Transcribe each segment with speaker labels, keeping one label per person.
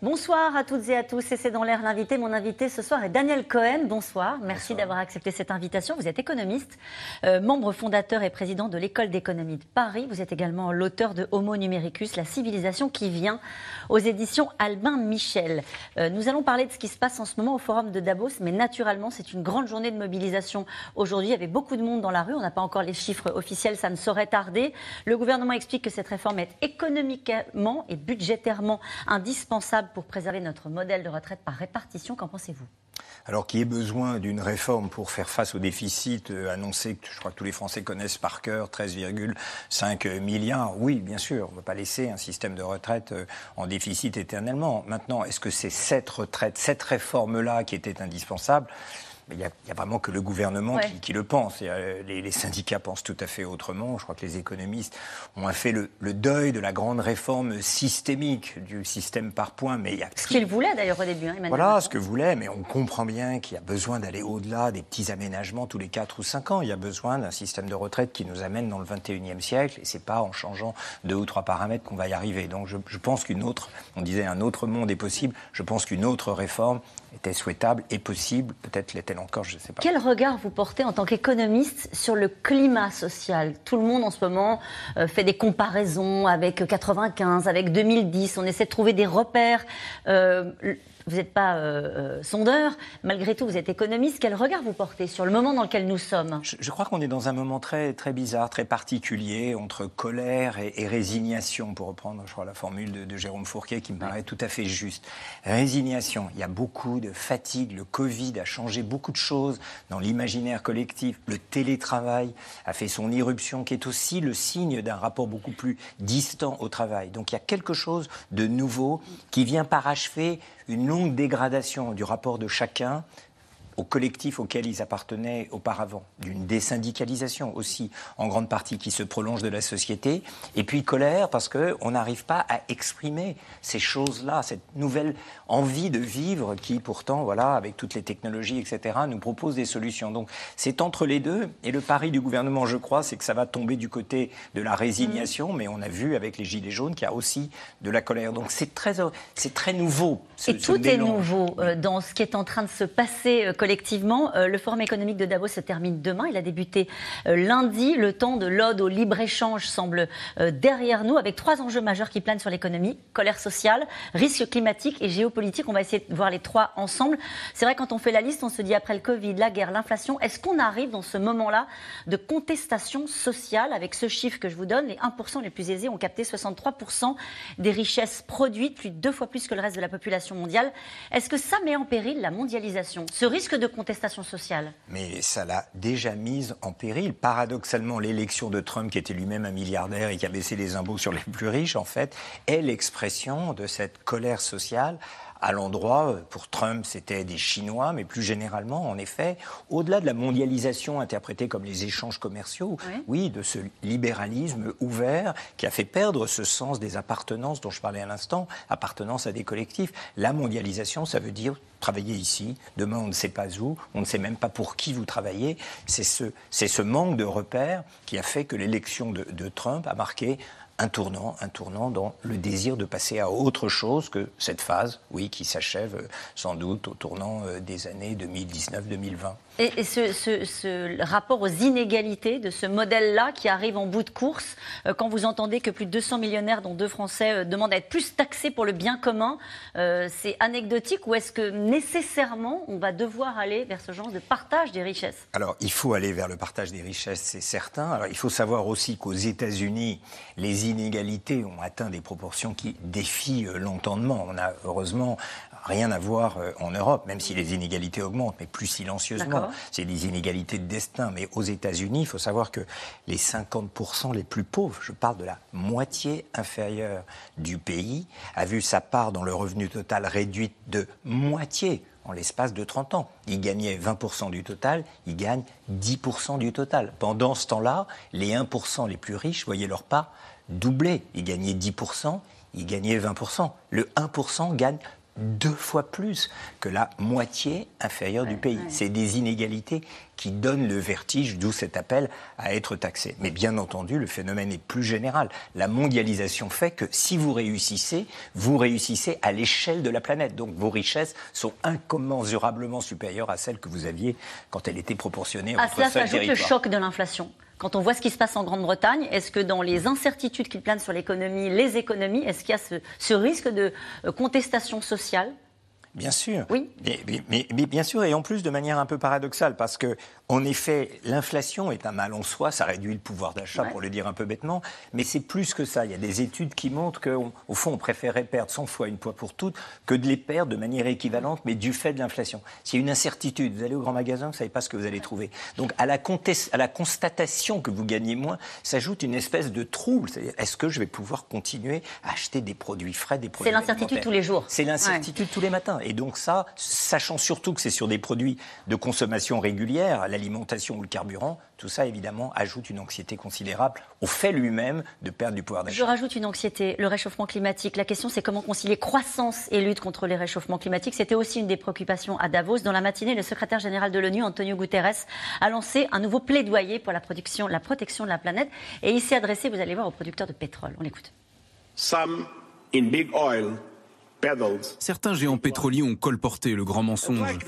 Speaker 1: Bonsoir à toutes et à tous, et c'est dans l'air l'invité. Mon invité ce soir est Daniel Cohen. Bonsoir, merci d'avoir accepté cette invitation. Vous êtes économiste, euh, membre fondateur et président de l'École d'économie de Paris. Vous êtes également l'auteur de Homo Numericus, la civilisation qui vient, aux éditions Albin Michel. Euh, nous allons parler de ce qui se passe en ce moment au Forum de Davos, mais naturellement, c'est une grande journée de mobilisation aujourd'hui. Il y avait beaucoup de monde dans la rue, on n'a pas encore les chiffres officiels, ça ne saurait tarder. Le gouvernement explique que cette réforme est économiquement et budgétairement indispensable pour préserver notre modèle de retraite par répartition. Qu'en pensez-vous?
Speaker 2: Alors qu'il y ait besoin d'une réforme pour faire face au déficit euh, annoncé que je crois que tous les Français connaissent par cœur, 13,5 milliards, oui, bien sûr, on ne va pas laisser un système de retraite euh, en déficit éternellement. Maintenant, est-ce que c'est cette retraite, cette réforme-là qui était indispensable? Il n'y a, vraiment que le gouvernement qui, le pense. Euh, les, syndicats pensent tout à fait autrement. Je crois que les économistes ont fait le, deuil de la grande réforme systémique du système par points. Mais il y a...
Speaker 1: Ce qu'ils voulaient d'ailleurs au début. Hein,
Speaker 2: voilà, ce que voulait, mais on comprend bien qu'il y a besoin d'aller au-delà des petits aménagements tous les 4 ou 5 ans. Il y a besoin d'un système de retraite qui nous amène dans le 21e siècle. Et c'est pas en changeant deux ou trois paramètres qu'on va y arriver. Donc je, je pense qu'une autre, on disait un autre monde est possible. Je pense qu'une autre réforme était souhaitable et possible. Peut-être l'est-elle encore, je ne sais pas.
Speaker 1: Quel regard vous portez en tant qu'économiste sur le climat social? Tout le monde en ce moment euh, fait des comparaisons avec 95, avec 2010. On essaie de trouver des repères. Euh, vous n'êtes pas euh, euh, sondeur, malgré tout, vous êtes économiste. Quel regard vous portez sur le moment dans lequel nous sommes?
Speaker 2: Je, crois qu'on est dans un moment très, très bizarre, très particulier, entre colère et, résignation, pour reprendre, je crois, la formule de, Jérôme Fourquet, qui me paraît tout à fait juste. Résignation, il y a beaucoup de fatigue, le Covid a changé beaucoup de choses dans l'imaginaire collectif, le télétravail a fait son irruption, qui est aussi le signe d'un rapport beaucoup plus distant au travail. Donc il y a quelque chose de nouveau qui vient parachever une longue dégradation du rapport de chacun au collectif auquel ils appartenaient auparavant, d'une désyndicalisation aussi en grande partie qui se prolonge de la société, et puis colère parce qu'on n'arrive pas à exprimer ces choses-là, cette nouvelle envie de vivre qui pourtant, voilà, avec toutes les technologies, etc., nous propose des solutions. Donc c'est entre les deux, et le pari du gouvernement, je crois, c'est que ça va tomber du côté de la résignation, mais on a vu avec les Gilets jaunes qu'il y a aussi de la colère. Donc c'est très, c'est très nouveau.
Speaker 1: Ce, et tout est nouveau euh, dans ce qui est en train de se passer euh, collectivement. Euh, le Forum économique de Davos se termine demain. Il a débuté euh, lundi. Le temps de l'ode au libre-échange semble euh, derrière nous, avec trois enjeux majeurs qui planent sur l'économie colère sociale, risque climatique et géopolitique. On va essayer de voir les trois ensemble. C'est vrai, quand on fait la liste, on se dit après le Covid, la guerre, l'inflation, est-ce qu'on arrive dans ce moment-là de contestation sociale? Avec ce chiffre que je vous donne Les 1% les plus aisés ont capté 63% des richesses produites, plus de deux fois plus que le reste de la population mondiale. Est-ce que ça met en péril la mondialisation? Ce risque de contestation sociale.
Speaker 2: Mais ça l'a déjà mise en péril. Paradoxalement, l'élection de Trump, qui était lui-même un milliardaire et qui a baissé les impôts sur les plus riches, en fait, est l'expression de cette colère sociale à l'endroit, euh, pour Trump, c'était des Chinois, mais plus généralement, en effet, au-delà de la mondialisation interprétée comme les échanges commerciaux, oui. de ce libéralisme ouvert qui a fait perdre ce sens des appartenances dont je parlais à l'instant, appartenance à des collectifs. La mondialisation, ça veut dire travailler ici, demain on ne sait pas où, on ne sait même pas pour qui vous travaillez. C'est ce, ce manque de repères qui a fait que l'élection de, de Trump a marqué un tournant, un tournant dans le désir de passer à autre chose que cette phase, oui, qui s'achève euh, sans doute au tournant euh, des années 2019-2020.
Speaker 1: Et, ce, rapport aux inégalités de ce modèle-là qui arrive en bout de course, euh, quand vous entendez que plus de 200 millionnaires, dont deux Français, demandent à être plus taxés pour le bien commun, c'est anecdotique ou est-ce que nécessairement on va devoir aller vers ce genre de partage des richesses?
Speaker 2: Alors, il faut aller vers le partage des richesses, c'est certain. Alors, il faut savoir aussi qu'aux États-Unis, les inégalités ont atteint des proportions qui défient euh, l'entendement. On a heureusement rien à voir euh, en Europe, même si les inégalités augmentent, mais plus silencieusement. C'est des inégalités de destin. Mais aux États-Unis, il faut savoir que les 50% les plus pauvres, je parle de la moitié inférieure du pays, a vu sa part dans le revenu total réduite de moitié en l'espace de 30 ans. Ils gagnaient 20% du total, ils gagnent 10% du total. Pendant ce temps-là, les 1% les plus riches voyaient leur part doublé. Il gagnait 10%, il gagnait 20%. Le 1% gagne deux fois plus que la moitié inférieure du pays. C'est des inégalités qui donnent le vertige, d'où cet appel à être taxé. Mais bien entendu, le phénomène est plus général. La mondialisation fait que si vous réussissez, vous réussissez à l'échelle de la planète. Donc vos richesses sont incommensurablement supérieures à celles que vous aviez quand elle était proproportionnée
Speaker 1: à, à cela s'ajoute le choc de l'inflation. Quand on voit ce qui se passe en Grande-Bretagne, est-ce que dans les incertitudes qui planent sur l'économie, les économies, est-ce qu'il y a ce risque de euh, contestation sociale?
Speaker 2: Bien sûr.
Speaker 1: Oui.
Speaker 2: Mais, bien sûr, et en plus de manière un peu paradoxale, parce que, en effet, l'inflation est un mal en soi, ça réduit le pouvoir d'achat, pour le dire un peu bêtement, mais c'est plus que ça. Il y a des études qui montrent qu'au fond, on préférerait perdre 100 fois une fois pour toutes que de les perdre de manière équivalente, mais du fait de l'inflation. S'il y a une incertitude, vous allez au grand magasin, vous ne savez pas ce que vous allez trouver. Donc, à la, à la constatation que vous gagnez moins, s'ajoute une espèce de trouble. C'est-à-dire, est-ce que je vais pouvoir continuer à acheter des produits frais, des produits
Speaker 1: C'est l'incertitude tous les jours.
Speaker 2: C'est l'incertitude tous les matins. Et donc ça, sachant surtout que c'est sur des produits de consommation régulière, l'alimentation ou le carburant, tout ça évidemment ajoute une anxiété considérable au fait lui-même de perdre du pouvoir d'achat.
Speaker 1: Je rajoute une anxiété, le réchauffement climatique. La question c'est comment concilier croissance et lutte contre les réchauffements climatiques. C'était aussi une des préoccupations à Davos. Dans la matinée, le secrétaire général de l'ONU, Antonio Guterres, a lancé un nouveau plaidoyer pour la, protection, la protection de la planète et il s'est adressé, vous allez voir, aux producteurs de pétrole. On l'écoute.
Speaker 3: Some in big oil
Speaker 4: Certains géants pétroliers ont colporté le grand mensonge.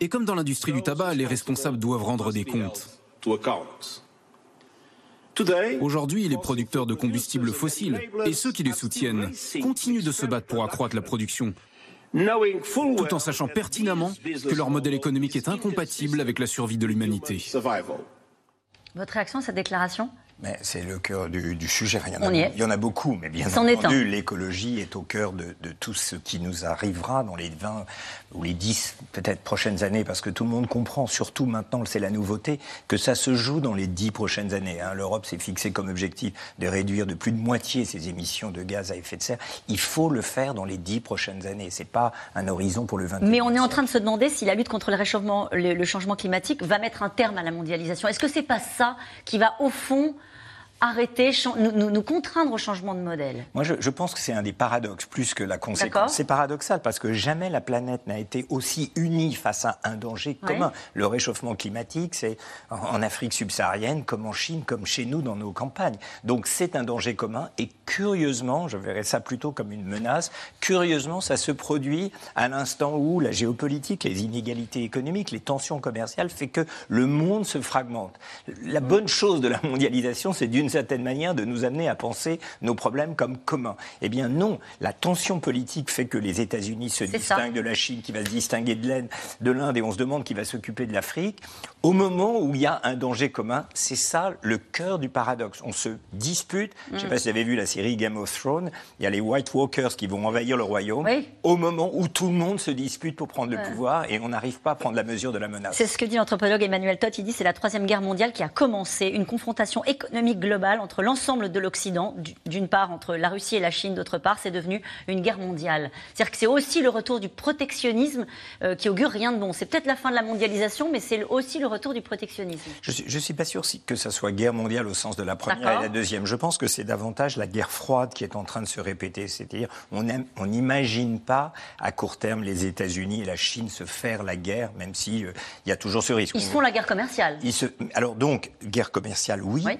Speaker 4: Et comme dans l'industrie du tabac, les responsables doivent rendre des comptes. Aujourd'hui, les producteurs de combustibles fossiles et ceux qui les soutiennent continuent de se battre pour accroître la production, tout en sachant pertinemment que leur modèle économique est incompatible avec la survie de l'humanité.
Speaker 1: Votre réaction à cette déclaration?
Speaker 2: Mais c'est le cœur du, sujet. Il y, en a, il y, en a, beaucoup, mais bien entendu, l'écologie est au cœur de, tout ce qui nous arrivera dans les 20 ou les 10 peut-être prochaines années, parce que tout le monde comprend, surtout maintenant, c'est la nouveauté, que ça se joue dans les 10 prochaines années. Hein. L'Europe s'est fixé comme objectif de réduire de plus de moitié ses émissions de gaz à effet de serre. Il faut le faire dans les 10 prochaines années. C'est pas un horizon pour le 21
Speaker 1: Mais on est en train de se demander si la lutte contre le réchauffement, le, le changement climatique va mettre un terme à la mondialisation. Est-ce que c'est pas ça qui va, au fond, arrêter, nous, nous, contraindre au changement de modèle
Speaker 2: Moi, je, pense que c'est un des paradoxes plus que la conséquence. C'est paradoxal parce que jamais la planète n'a été aussi unie face à un danger commun. Le réchauffement climatique, c'est en Afrique subsaharienne, comme en Chine, comme chez nous dans nos campagnes. Donc c'est un danger commun et curieusement, je verrais ça plutôt comme une menace, curieusement, ça se produit à l'instant où la géopolitique, les inégalités économiques, les tensions commerciales fait que le monde se fragmente. La bonne chose de la mondialisation, c'est d'une certaine manière de nous amener à penser nos problèmes comme communs. Eh bien non, la tension politique fait que les États-Unis se distinguent de la Chine, qui va se distinguer de l'Inde, et on se demande qui va s'occuper de l'Afrique. Au moment où il y a un danger commun, c'est ça le cœur du paradoxe. On se dispute. Je ne sais mm. pas si vous avez vu la série Game of Thrones. Il y a les White Walkers qui vont envahir le royaume. Au moment où tout le monde se dispute pour prendre le pouvoir et on n'arrive pas à prendre la mesure de la menace.
Speaker 1: C'est ce que dit l'anthropologue Emmanuel Todd. Il dit c'est la troisième guerre mondiale qui a commencé, une confrontation économique globale entre l'ensemble de l'Occident, d'une part, entre la Russie et la Chine, d'autre part, c'est devenu une guerre mondiale. C'est-à-dire que c'est aussi le retour du protectionnisme euh, qui augure rien de bon. C'est peut-être la fin de la mondialisation, mais c'est aussi le retour du protectionnisme.
Speaker 2: Je ne suis, pas sûr que ça soit guerre mondiale au sens de la première et la deuxième. Je pense que c'est davantage la guerre froide qui est en train de se répéter. C'est-à-dire, on n'imagine pas à court terme les États-Unis et la Chine se faire la guerre, même s'il il euh, y a toujours ce risque.
Speaker 1: Ils font la guerre commerciale.
Speaker 2: Alors donc, guerre commerciale, oui. oui.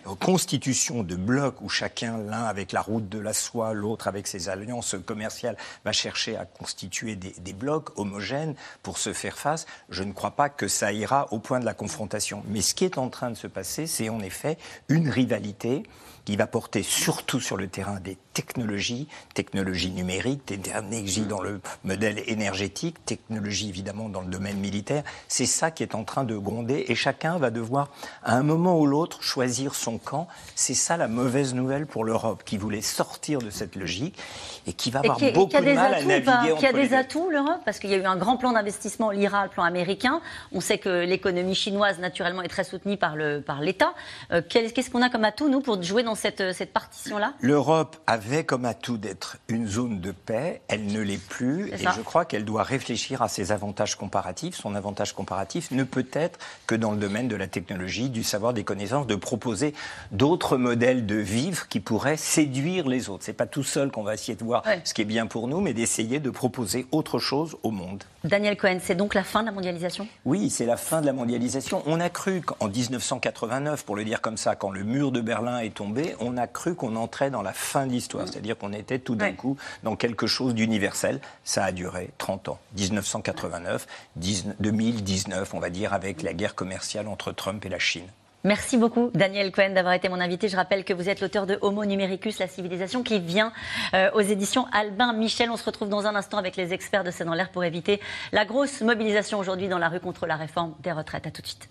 Speaker 2: De blocs où chacun, l'un avec la route de la soie, l'autre avec ses alliances commerciales, va chercher à constituer des, blocs homogènes pour se faire face, je ne crois pas que ça ira au point de la confrontation. Mais ce qui est en train de se passer, c'est en effet une rivalité qui va porter surtout sur le terrain des technologies, technologies numériques, technologies dans le modèle énergétique, technologies évidemment dans le domaine militaire. C'est ça qui est en train de gronder et chacun va devoir, à un moment ou l'autre, choisir son camp. C'est ça la mauvaise nouvelle pour l'Europe, qui voulait sortir de cette logique et qui va avoir beaucoup de mal à naviguer entre
Speaker 1: Qui a des atouts, l'Europe Parce qu'il y a eu un grand plan d'investissement, l'IRA, le plan américain. On sait que l'économie chinoise, naturellement, est très soutenue par l'État. Par euh, Qu'est-ce qu'on a comme atout, nous, pour jouer dans dans cette, cette partition-là?
Speaker 2: L'Europe avait comme atout d'être une zone de paix. Elle ne l'est plus. Et je crois qu'elle doit réfléchir à ses avantages comparatifs. Son avantage comparatif ne peut être que dans le domaine de la technologie, du savoir, des connaissances, de proposer d'autres modèles de vivre qui pourraient séduire les autres. C'est pas tout seul qu'on va essayer de voir ce qui est bien pour nous, mais d'essayer de proposer autre chose au monde.
Speaker 1: Daniel Cohen, c'est donc la fin de la mondialisation?
Speaker 2: Oui, c'est la fin de la mondialisation. On a cru qu'en 1989, pour le dire comme ça, quand le mur de Berlin est tombé, on a cru qu'on entrait dans la fin de l'histoire, c'est-à-dire qu'on était tout d'un coup dans quelque chose d'universel. Ça a duré 30 ans. 1989, 2019, on va dire, avec la guerre commerciale entre Trump et la Chine.
Speaker 1: Merci beaucoup, Daniel Cohen, d'avoir été mon invité. Je rappelle que vous êtes l'auteur de Homo Numericus, la civilisation, qui vient euh, aux éditions Albin Michel. On se retrouve dans un instant avec les experts de C'est dans l'air pour éviter la grosse mobilisation aujourd'hui dans la rue contre la réforme des retraites. À tout de suite.